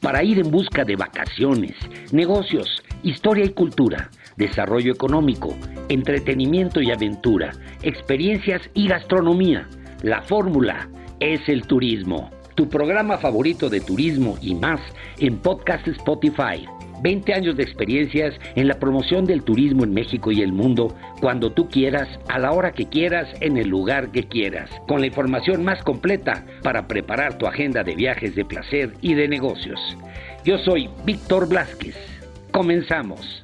Para ir en busca de vacaciones, negocios, historia y cultura, desarrollo económico, entretenimiento y aventura, experiencias y gastronomía. La fórmula es el turismo. Tu programa favorito de turismo y más en Podcast Spotify. 20 años de experiencias en la promoción del turismo en México y el mundo, cuando tú quieras, a la hora que quieras, en el lugar que quieras, con la información más completa para preparar tu agenda de viajes de placer y de negocios. Yo soy Víctor Blasquez. Comenzamos.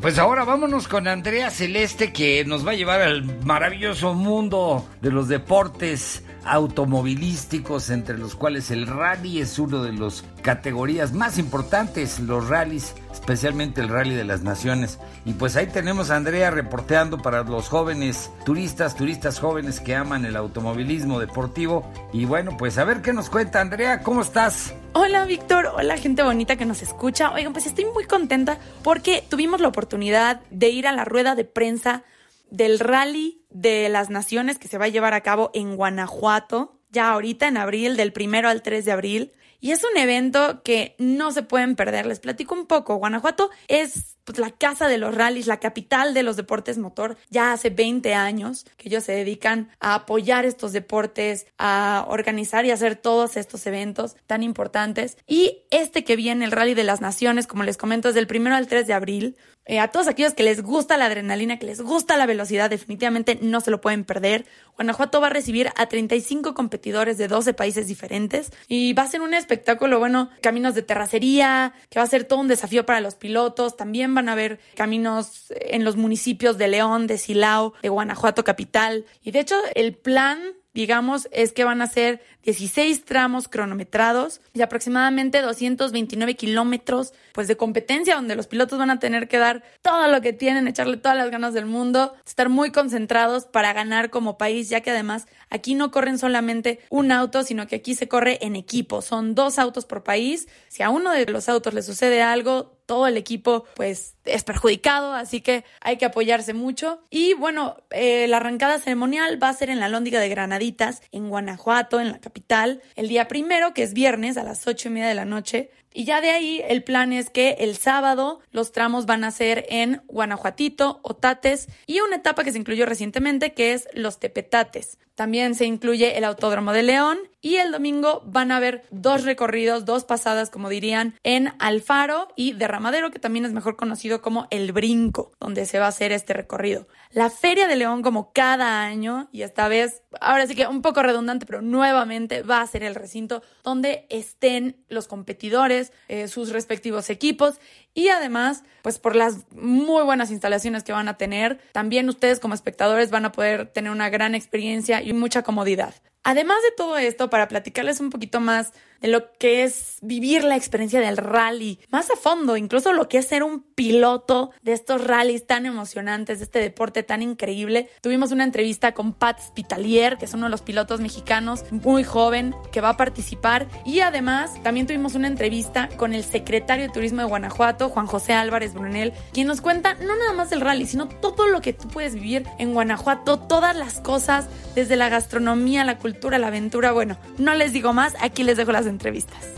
Pues ahora vámonos con Andrea Celeste que nos va a llevar al maravilloso mundo de los deportes automovilísticos, entre los cuales el rally es uno de las categorías más importantes, los rallies, especialmente el rally de las naciones. Y pues ahí tenemos a Andrea reporteando para los jóvenes turistas, turistas jóvenes que aman el automovilismo deportivo. Y bueno, pues a ver qué nos cuenta Andrea, ¿cómo estás? Hola Víctor, hola gente bonita que nos escucha. Oigan, pues estoy muy contenta porque tuvimos la oportunidad de ir a la rueda de prensa del rally de las naciones que se va a llevar a cabo en Guanajuato, ya ahorita en abril, del primero al 3 de abril. Y es un evento que no se pueden perder. Les platico un poco. Guanajuato es pues, la casa de los rallies, la capital de los deportes motor. Ya hace 20 años que ellos se dedican a apoyar estos deportes, a organizar y hacer todos estos eventos tan importantes. Y este que viene, el Rally de las Naciones, como les comento, es del primero al 3 de abril. Eh, a todos aquellos que les gusta la adrenalina, que les gusta la velocidad, definitivamente no se lo pueden perder. Guanajuato va a recibir a 35 competidores de 12 países diferentes y va a ser un espectáculo, bueno, caminos de terracería, que va a ser todo un desafío para los pilotos. También van a haber caminos en los municipios de León, de Silao, de Guanajuato capital. Y de hecho, el plan digamos, es que van a ser 16 tramos cronometrados y aproximadamente 229 kilómetros pues de competencia donde los pilotos van a tener que dar todo lo que tienen, echarle todas las ganas del mundo, estar muy concentrados para ganar como país, ya que además aquí no corren solamente un auto, sino que aquí se corre en equipo, son dos autos por país, si a uno de los autos le sucede algo, todo el equipo pues es perjudicado, así que hay que apoyarse mucho. Y bueno, eh, la arrancada ceremonial va a ser en la Lóndiga de Granaditas, en Guanajuato, en la capital, el día primero, que es viernes a las ocho y media de la noche. Y ya de ahí el plan es que el sábado los tramos van a ser en Guanajuatito, Otates y una etapa que se incluyó recientemente que es los Tepetates. También se incluye el Autódromo de León y el domingo van a haber dos recorridos, dos pasadas, como dirían, en Alfaro y Derramadero, que también es mejor conocido como El Brinco, donde se va a hacer este recorrido. La Feria de León, como cada año, y esta vez, ahora sí que un poco redundante, pero nuevamente va a ser el recinto donde estén los competidores, eh, sus respectivos equipos y además, pues por las muy buenas instalaciones que van a tener, también ustedes como espectadores van a poder tener una gran experiencia y mucha comodidad. Además de todo esto, para platicarles un poquito más de lo que es vivir la experiencia del rally, más a fondo, incluso lo que es ser un piloto de estos rallies tan emocionantes, de este deporte tan increíble. Tuvimos una entrevista con Pat Spitalier, que es uno de los pilotos mexicanos muy joven que va a participar, y además también tuvimos una entrevista con el secretario de Turismo de Guanajuato, Juan José Álvarez Brunel, quien nos cuenta no nada más del rally, sino todo lo que tú puedes vivir en Guanajuato, todas las cosas, desde la gastronomía, la cultura, la aventura. Bueno, no les digo más, aquí les dejo las entrevistas.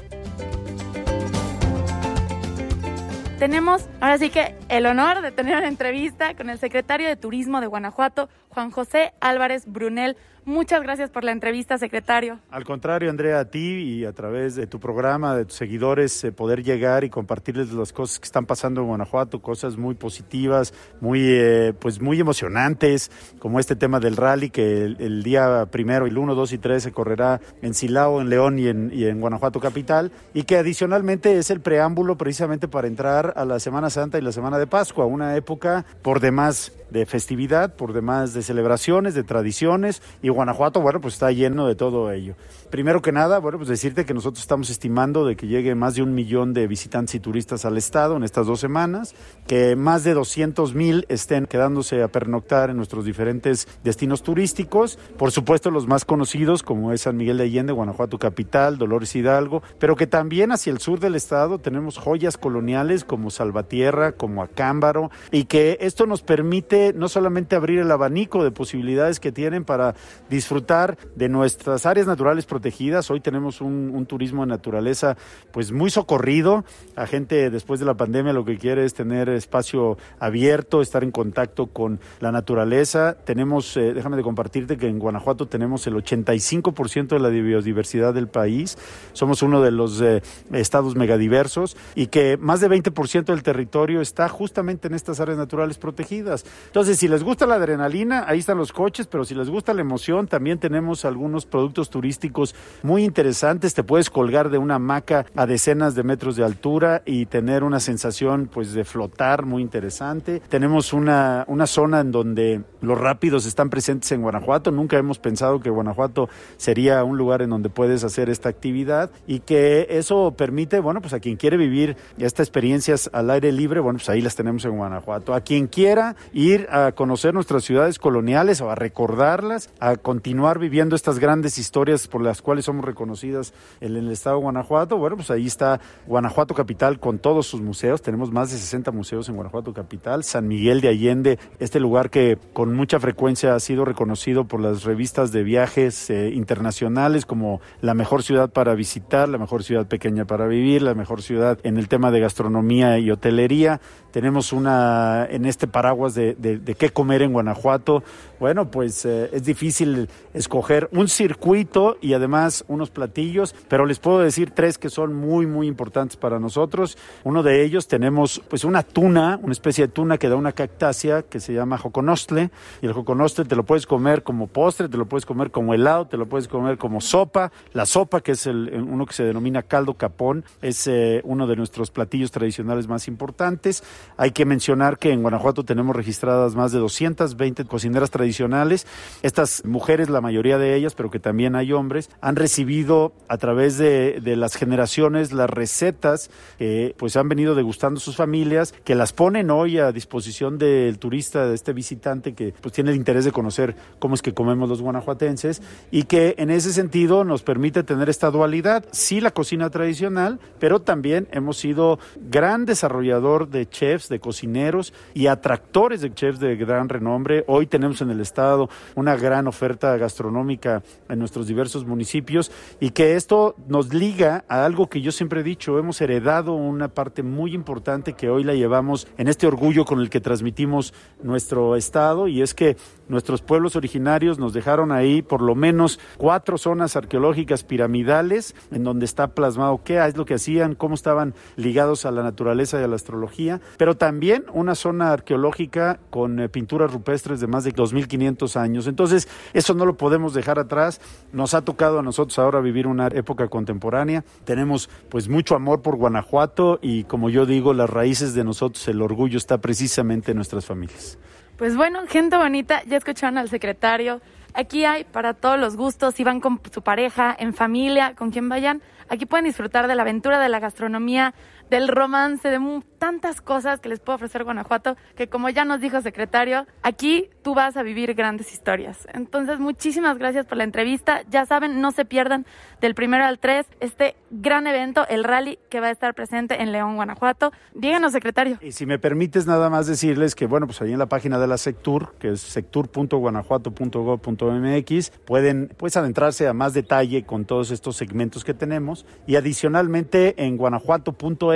Tenemos ahora sí que el honor de tener una entrevista con el secretario de Turismo de Guanajuato, Juan José Álvarez Brunel. Muchas gracias por la entrevista, secretario. Al contrario, Andrea, a ti y a través de tu programa, de tus seguidores, eh, poder llegar y compartirles las cosas que están pasando en Guanajuato, cosas muy positivas, muy, eh, pues muy emocionantes, como este tema del rally que el, día primero, el 1, 2 y 3 se correrá en Silao, en León y en, y en Guanajuato capital, y que adicionalmente es el preámbulo precisamente para entrar a la Semana Santa y la Semana de Pascua, una época por demás de festividad, por demás de celebraciones, de tradiciones, y Guanajuato, bueno, pues está lleno de todo ello. Primero que nada, bueno, pues decirte que nosotros estamos estimando de que llegue más de un millón de visitantes y turistas al estado en estas dos semanas, que más de 200 mil estén quedándose a pernoctar en nuestros diferentes destinos turísticos, por supuesto los más conocidos como es San Miguel de Allende, Guanajuato capital, Dolores Hidalgo, pero que también hacia el sur del estado tenemos joyas coloniales como Salvatierra, como Acámbaro, y que esto nos permite no solamente abrir el abanico de posibilidades que tienen para disfrutar de nuestras áreas naturales protegidas. Hoy tenemos un, un turismo de naturaleza pues muy socorrido. La gente después de la pandemia lo que quiere es tener espacio abierto, estar en contacto con la naturaleza. Tenemos, eh, déjame de compartirte que en Guanajuato tenemos el 85% de la biodiversidad del país. Somos uno de los eh, estados megadiversos y que más de 20% del territorio está justamente en estas áreas naturales protegidas. Entonces, si les gusta la adrenalina, ahí están los coches, pero si les gusta la emoción, también tenemos algunos productos turísticos muy interesantes. Te puedes colgar de una hamaca a decenas de metros de altura y tener una sensación pues de flotar muy interesante. Tenemos una, una zona en donde los rápidos están presentes en Guanajuato. Nunca hemos pensado que Guanajuato sería un lugar en donde puedes hacer esta actividad y que eso permite, bueno, pues a quien quiere vivir estas experiencias al aire libre, bueno, pues ahí las tenemos en Guanajuato. A quien quiera ir a conocer nuestras ciudades coloniales o a recordarlas, a continuar viviendo estas grandes historias por las cuales somos reconocidas en el estado de Guanajuato, bueno, pues ahí está Guanajuato Capital con todos sus museos. Tenemos más de 60 museos en Guanajuato Capital. San Miguel de Allende, este lugar que con mucha frecuencia ha sido reconocido por las revistas de viajes eh, internacionales como la mejor ciudad para visitar, la mejor ciudad pequeña para vivir, la mejor ciudad en el tema de gastronomía y hotelería. Tenemos una, en este paraguas de, qué comer en Guanajuato, bueno, pues eh, es difícil escoger un circuito y además unos platillos, pero les puedo decir tres que son muy, muy importantes para nosotros. Uno de ellos tenemos pues una tuna, una especie de tuna que da una cactácea que se llama joconostle y el joconostle te lo puedes comer como postre, te lo puedes comer como helado, te lo puedes comer como sopa. La sopa, que es el, uno que se denomina caldo capón, es eh, uno de nuestros platillos tradicionales más importantes. Hay que mencionar que en Guanajuato tenemos registradas más de 220 tradicionales. Estas mujeres, la mayoría de ellas, pero que también hay hombres, han recibido a través de, de las generaciones las recetas que pues han venido degustando sus familias, que las ponen hoy a disposición del turista, de este visitante que pues tiene el interés de conocer cómo es que comemos los guanajuatenses y que en ese sentido nos permite tener esta dualidad, sí la cocina tradicional, pero también hemos sido gran desarrollador de chefs, de cocineros y atractores de chefs de gran renombre. Hoy tenemos en el Estado una gran oferta gastronómica en nuestros diversos municipios y que esto nos liga a algo que yo siempre he dicho, hemos heredado una parte muy importante que hoy la llevamos en este orgullo con el que transmitimos nuestro Estado y es que nuestros pueblos originarios nos dejaron ahí por lo menos cuatro zonas arqueológicas piramidales en donde está plasmado qué es lo que hacían, cómo estaban ligados a la naturaleza y a la astrología, pero también una zona arqueológica con eh, pinturas rupestres de más de 2.500 años. Entonces, eso no lo podemos dejar atrás. Nos ha tocado a nosotros ahora vivir una época contemporánea. Tenemos pues mucho amor por Guanajuato y como yo digo, las raíces de nosotros, el orgullo está precisamente en nuestras familias. Pues bueno, gente bonita, ya escucharon al secretario. Aquí hay para todos los gustos, si van con su pareja, en familia, con quien vayan, aquí pueden disfrutar de la aventura de la gastronomía, del romance, de tantas cosas que les puede ofrecer Guanajuato, que como ya nos dijo secretario, aquí tú vas a vivir grandes historias. Entonces, muchísimas gracias por la entrevista. Ya saben, no se pierdan del primero al 3 este gran evento, el rally que va a estar presente en León, Guanajuato. Díganos, secretario. Y si me permites nada más decirles que, bueno, pues ahí en la página de la Sectur, que es sectur.guanajuato.gov.mx, pueden pues adentrarse a más detalle con todos estos segmentos que tenemos y adicionalmente en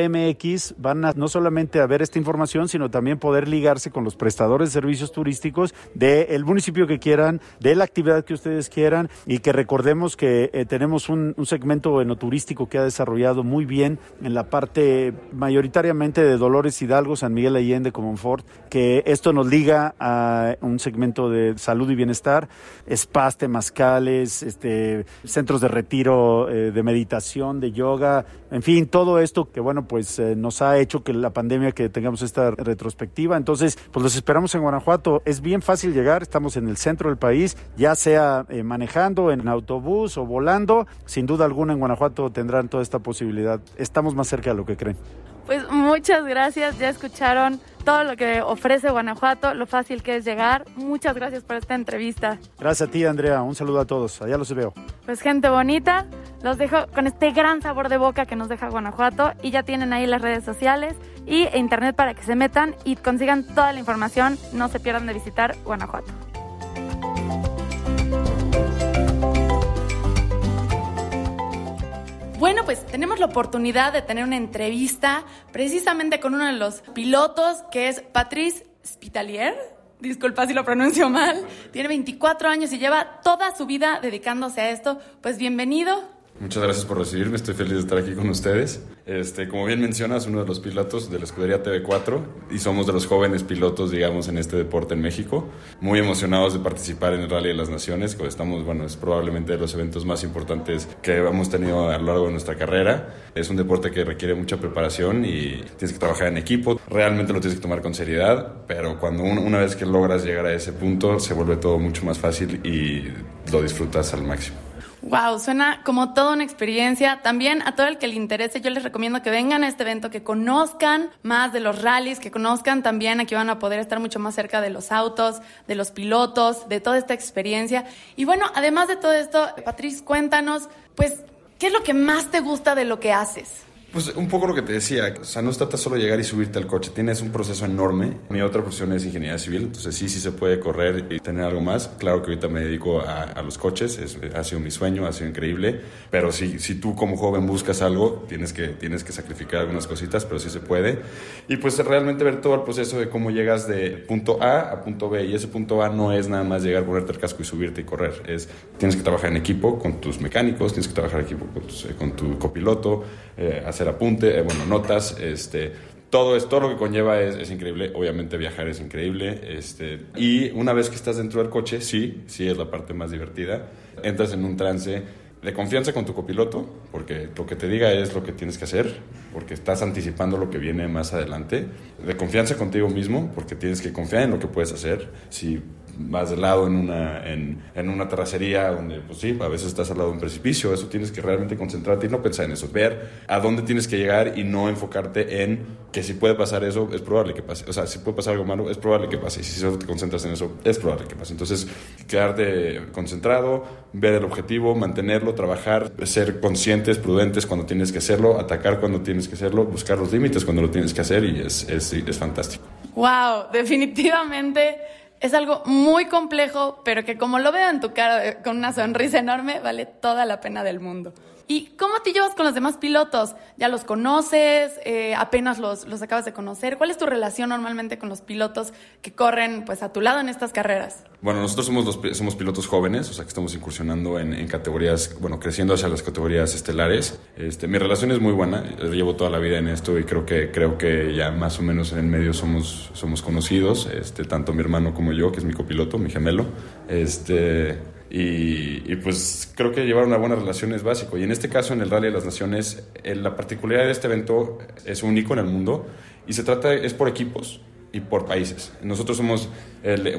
guanajuato.mx van a no solamente a ver esta información, sino también poder ligarse con los prestadores de servicios turísticos del municipio que quieran, de la actividad que ustedes quieran. Y que recordemos que eh, tenemos un, un segmento enoturístico que ha desarrollado muy bien en la parte mayoritariamente de Dolores Hidalgo, San Miguel Allende, Comonfort, que esto nos liga a un segmento de salud y bienestar, spas, temazcales, este, centros de retiro, eh, de meditación, de yoga, en fin, todo esto que bueno, pues eh, nos ha hecho que la pandemia que tengamos esta retrospectiva. Entonces, pues los esperamos en Guanajuato. Es bien fácil llegar, estamos en el centro del país, ya sea eh, manejando en autobús o volando, sin duda alguna en Guanajuato tendrán toda esta posibilidad. Estamos más cerca de lo que creen. Pues muchas gracias, ya escucharon todo lo que ofrece Guanajuato, lo fácil que es llegar. Muchas gracias por esta entrevista. Gracias a ti, Andrea. Un saludo a todos. Allá los veo. Pues gente bonita, los dejo con este gran sabor de boca que nos deja Guanajuato y ya tienen ahí las redes sociales y internet para que se metan y consigan toda la información. No se pierdan de visitar Guanajuato. Bueno, pues tenemos la oportunidad de tener una entrevista precisamente con uno de los pilotos, que es Patrice Spitalier. Disculpa si lo pronuncio mal. Tiene 24 años y lleva toda su vida dedicándose a esto. Pues bienvenido. Muchas gracias por recibirme, estoy feliz de estar aquí con ustedes. Este, como bien mencionas, uno de los pilotos de la escudería TV4 y somos de los jóvenes pilotos, digamos, en este deporte en México. Muy emocionados de participar en el Rally de las Naciones, que estamos, bueno, es probablemente de los eventos más importantes que hemos tenido a lo largo de nuestra carrera. Es un deporte que requiere mucha preparación y tienes que trabajar en equipo. Realmente lo tienes que tomar con seriedad, pero cuando una vez que logras llegar a ese punto, se vuelve todo mucho más fácil y lo disfrutas al máximo. Wow, suena como toda una experiencia. También a todo el que le interese, yo les recomiendo que vengan a este evento, que conozcan más de los rallies, que conozcan también, aquí van a poder estar mucho más cerca de los autos, de los pilotos, de toda esta experiencia. Y bueno, además de todo esto, Patrice, cuéntanos, pues, ¿qué es lo que más te gusta de lo que haces? Pues un poco lo que te decía, o sea, no trata solo llegar y subirte al coche, tienes un proceso enorme. Mi otra profesión es ingeniería civil, entonces sí, sí se puede correr y tener algo más. Claro que ahorita me dedico a, los coches, es, ha sido mi sueño, ha sido increíble, pero si, si tú como joven buscas algo, tienes que, tienes que sacrificar algunas cositas, pero sí se puede. Y pues realmente ver todo el proceso de cómo llegas de punto A a punto B, y ese punto A no es nada más llegar, ponerte el casco y subirte y correr, es tienes que trabajar en equipo con tus mecánicos, tienes que trabajar en equipo con, con tu copiloto, eh, hacer apunte, eh, bueno, notas, este, todo, es, todo lo que conlleva es, increíble. Obviamente viajar es increíble. Este, y una vez que estás dentro del coche, sí, sí es la parte más divertida. Entras en un trance de confianza con tu copiloto, porque lo que te diga es lo que tienes que hacer, porque estás anticipando lo que viene más adelante. De confianza contigo mismo, porque tienes que confiar en lo que puedes hacer. Si vas de lado en una, en, en, una terracería donde, pues sí, a veces estás al lado de un precipicio, eso tienes que realmente concentrarte y no pensar en eso, ver a dónde tienes que llegar y no enfocarte en que si puede pasar eso, es probable que pase, o sea, si puede pasar algo malo, es probable que pase, y si solo te concentras en eso, es probable que pase. Entonces, quedarte concentrado, ver el objetivo, mantenerlo, trabajar, ser conscientes, prudentes cuando tienes que hacerlo, atacar cuando tienes que hacerlo, buscar los límites cuando lo tienes que hacer y es, es, es fantástico. Wow, definitivamente es algo muy complejo, pero que como lo veo en tu cara eh, con una sonrisa enorme, vale toda la pena del mundo. ¿Y cómo te llevas con los demás pilotos? ¿Ya los conoces? Eh, ¿Apenas los, los, acabas de conocer? ¿Cuál es tu relación normalmente con los pilotos que corren pues, a tu lado en estas carreras? Bueno, nosotros somos, los, somos pilotos jóvenes, o sea que estamos incursionando en, categorías, bueno, creciendo hacia las categorías estelares. Este, mi relación es muy buena, llevo toda la vida en esto y creo que, creo que ya más o menos en el medio somos, somos conocidos, este, tanto mi hermano como yo, que es mi copiloto, mi gemelo. Este, y, pues creo que llevar una buena relación es básico. Y en este caso, en el Rally de las Naciones, eh, la particularidad de este evento es único en el mundo y se trata, es por equipos y por países. Nosotros somos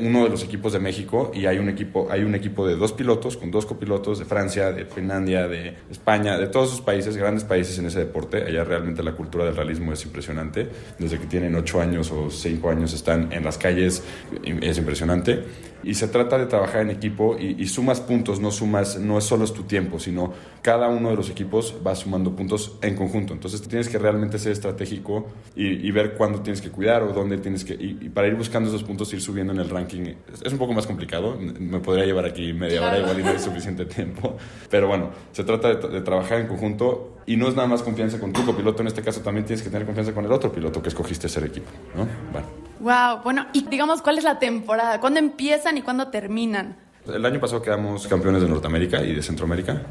uno de los equipos de México y hay un equipo, hay un equipo de dos pilotos, con dos copilotos de Francia, de Finlandia, de España, de todos esos países, grandes países en ese deporte. Allá realmente la cultura del realismo es impresionante. Desde que tienen ocho años o cinco años están en las calles, es impresionante. Y se trata de trabajar en equipo y, sumas puntos, no sumas, no es solo es tu tiempo, sino cada uno de los equipos va sumando puntos en conjunto. Entonces tienes que realmente ser estratégico y, ver cuándo tienes que cuidar o dónde tienes que... Y, para ir buscando esos puntos, ir subiendo en el ranking, es un poco más complicado. Me podría llevar aquí media hora igual y no hay suficiente tiempo. Pero bueno, se trata de, trabajar en conjunto y no es nada más confianza con tu copiloto, en este caso también tienes que tener confianza con el otro piloto que escogiste ser equipo, ¿no? Bueno. Wow, bueno, y digamos, ¿cuál es la temporada? ¿Cuándo empiezan y cuándo terminan? El año pasado quedamos campeones de Norteamérica y de Centroamérica.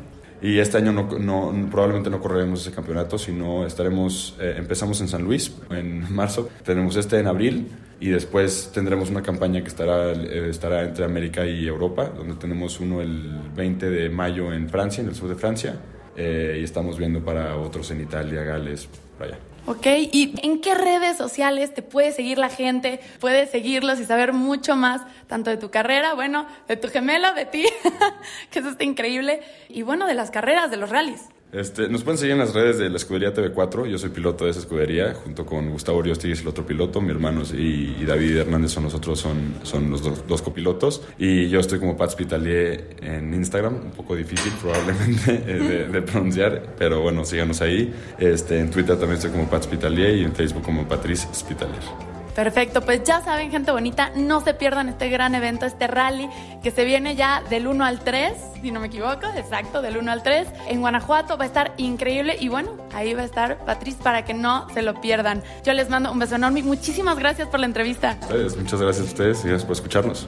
Y este año no, no, probablemente no correremos ese campeonato, sino estaremos, eh, empezamos en San Luis en marzo, tenemos este en abril y después tendremos una campaña que estará, eh, estará entre América y Europa, donde tenemos uno el 20 de mayo en Francia, en el sur de Francia, eh, y estamos viendo para otros en Italia, Gales, para allá. Ok, ¿y en qué redes sociales te puede seguir la gente? Puedes seguirlos y saber mucho más, tanto de tu carrera, bueno, de tu gemelo, de ti, que eso está increíble, y bueno, de las carreras, de los rallies. Este, nos pueden seguir en las redes de la escudería TV4. Yo soy piloto de esa escudería, junto con Gustavo Oriostigui, el otro piloto. Mi hermano y, David Hernández son nosotros, son, son los dos, copilotos. Y yo estoy como Pat Spitalier en Instagram, un poco difícil probablemente de, de, pronunciar, pero bueno, síganos ahí. Este, en Twitter también estoy como Pat Spitalier y en Facebook como Patrice Spitalier. Perfecto, pues ya saben, gente bonita, no se pierdan este gran evento, este rally que se viene ya del 1 al 3, si no me equivoco, exacto, del 1 al 3 en Guanajuato. Va a estar increíble y bueno, ahí va a estar Patrice para que no se lo pierdan. Yo les mando un beso enorme. Muchísimas gracias por la entrevista. Ustedes, muchas gracias a ustedes y gracias por escucharnos.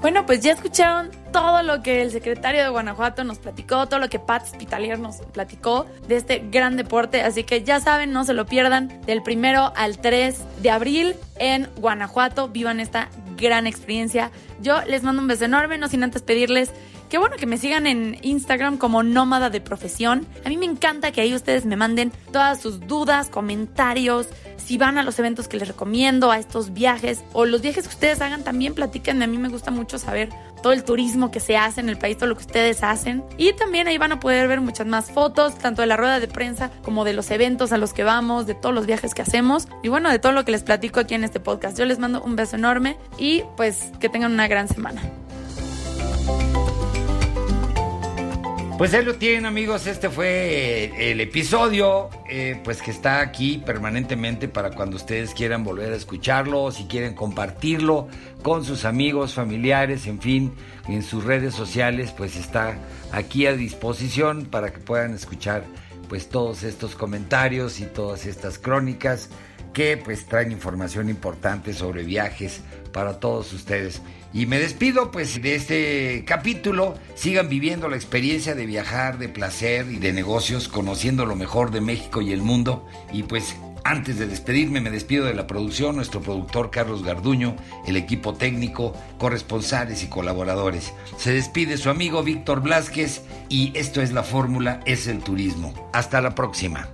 Bueno, pues ya escucharon todo lo que el secretario de Guanajuato nos platicó, todo lo que Pat Spitalier nos platicó de este gran deporte. Así que ya saben, no se lo pierdan del primero al 3 de abril en Guanajuato. Vivan esta gran experiencia. Yo les mando un beso enorme, no sin antes pedirles Qué bueno que me sigan en Instagram como nómada de profesión. A mí me encanta que ahí ustedes me manden todas sus dudas, comentarios, si van a los eventos que les recomiendo, a estos viajes o los viajes que ustedes hagan también platiquen. A mí me gusta mucho saber todo el turismo que se hace en el país, todo lo que ustedes hacen. Y también ahí van a poder ver muchas más fotos, tanto de la rueda de prensa como de los eventos a los que vamos, de todos los viajes que hacemos y bueno, de todo lo que les platico aquí en este podcast. Yo les mando un beso enorme y pues que tengan una gran semana. Pues ahí lo tienen amigos, este fue el episodio, eh, pues que está aquí permanentemente para cuando ustedes quieran volver a escucharlo si quieren compartirlo con sus amigos, familiares, en fin, en sus redes sociales, pues está aquí a disposición para que puedan escuchar pues todos estos comentarios y todas estas crónicas que pues traen información importante sobre viajes para todos ustedes. Y me despido pues de este capítulo. Sigan viviendo la experiencia de viajar, de placer y de negocios, conociendo lo mejor de México y el mundo. Y pues antes de despedirme me despido de la producción, nuestro productor Carlos Garduño, el equipo técnico, corresponsales y colaboradores. Se despide su amigo Víctor Blázquez y esto es la fórmula, es el turismo. Hasta la próxima.